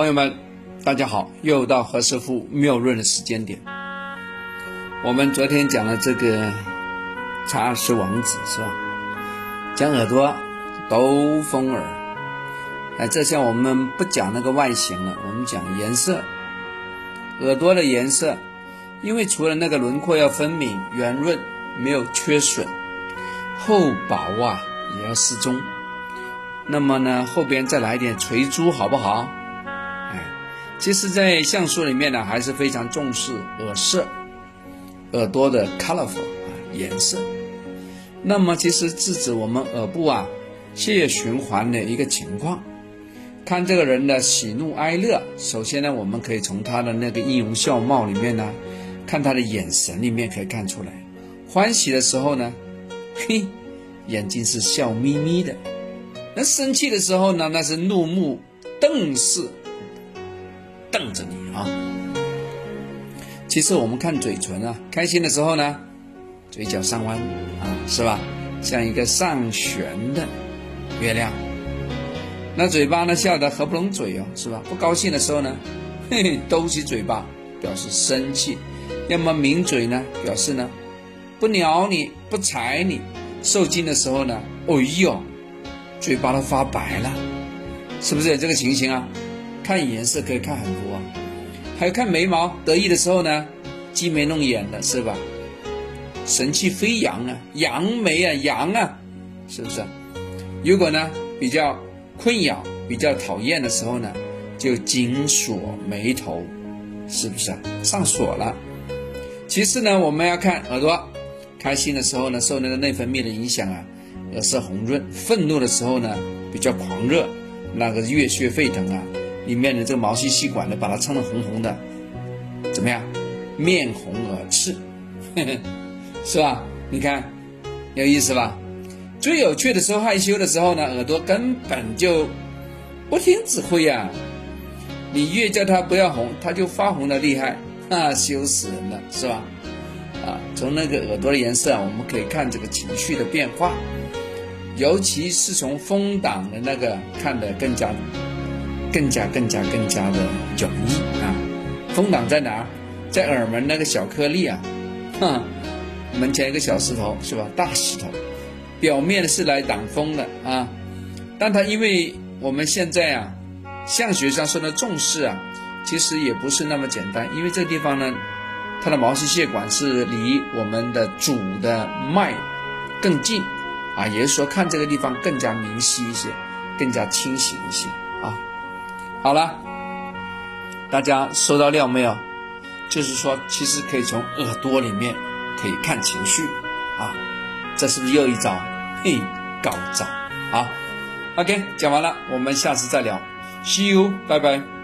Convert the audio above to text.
朋友们，大家好，又到何师傅妙论的时间点。我们昨天讲了这个查尔斯王子是吧？讲耳朵兜风耳。哎，这下我们不讲那个外形了，我们讲颜色。耳朵的颜色，因为除了那个轮廓要分明、圆润，没有缺损，厚薄啊也要适中。那么呢，后边再来一点垂珠，好不好？其实，在像素里面呢，还是非常重视耳色，耳朵的 colorful 啊颜色。那么，其实是指我们耳部啊血液循环的一个情况。看这个人的喜怒哀乐，首先呢，我们可以从他的那个音容笑貌里面呢，看他的眼神里面可以看出来。欢喜的时候呢，嘿，眼睛是笑眯眯的；那生气的时候呢，那是怒目瞪视，瞪着你啊。其实我们看嘴唇啊，开心的时候呢，嘴角上弯啊，是吧？像一个上旋的月亮。那嘴巴呢笑得合不拢嘴哦，是吧？不高兴的时候呢，嘿嘿，兜起嘴巴表示生气；要么抿嘴呢，表示呢不鸟你不睬你。受惊的时候呢，哎呦，嘴巴都发白了，是不是有这个情形啊？看颜色可以看很多，还有看眉毛，得意的时候呢，鸡眉弄眼的是吧？神气飞扬啊，扬眉啊，扬啊，是不是？如果呢比较。困扰比较讨厌的时候呢，就紧锁眉头，是不是啊？上锁了。其次呢，我们要看耳朵，开心的时候呢，受那个内分泌的影响啊，耳色红润；愤怒的时候呢，比较狂热，那个热血沸腾啊，里面的这个毛细细管呢，把它撑得红红的，怎么样？面红耳赤，是吧？你看，有意思吧？最有趣的时候，害羞的时候呢，耳朵根本就不听指挥呀。你越叫他不要红，他就发红的厉害，啊，羞死人了，是吧？啊，从那个耳朵的颜色啊，我们可以看这个情绪的变化，尤其是从风挡的那个看的更加、更加、更加、更加的容易啊。风挡在哪？在耳门那个小颗粒啊，哼，门前一个小石头是吧？大石头。表面是来挡风的啊，但它因为我们现在啊，相学上说的重视啊，其实也不是那么简单，因为这个地方呢，它的毛细血管是离我们的主的脉更近啊，也就是说看这个地方更加明晰一些，更加清晰一些啊。好了，大家收到料没有？就是说，其实可以从耳朵里面可以看情绪啊。这是不是又一招？嘿，高招！好，OK，讲完了，我们下次再聊，See you，拜拜。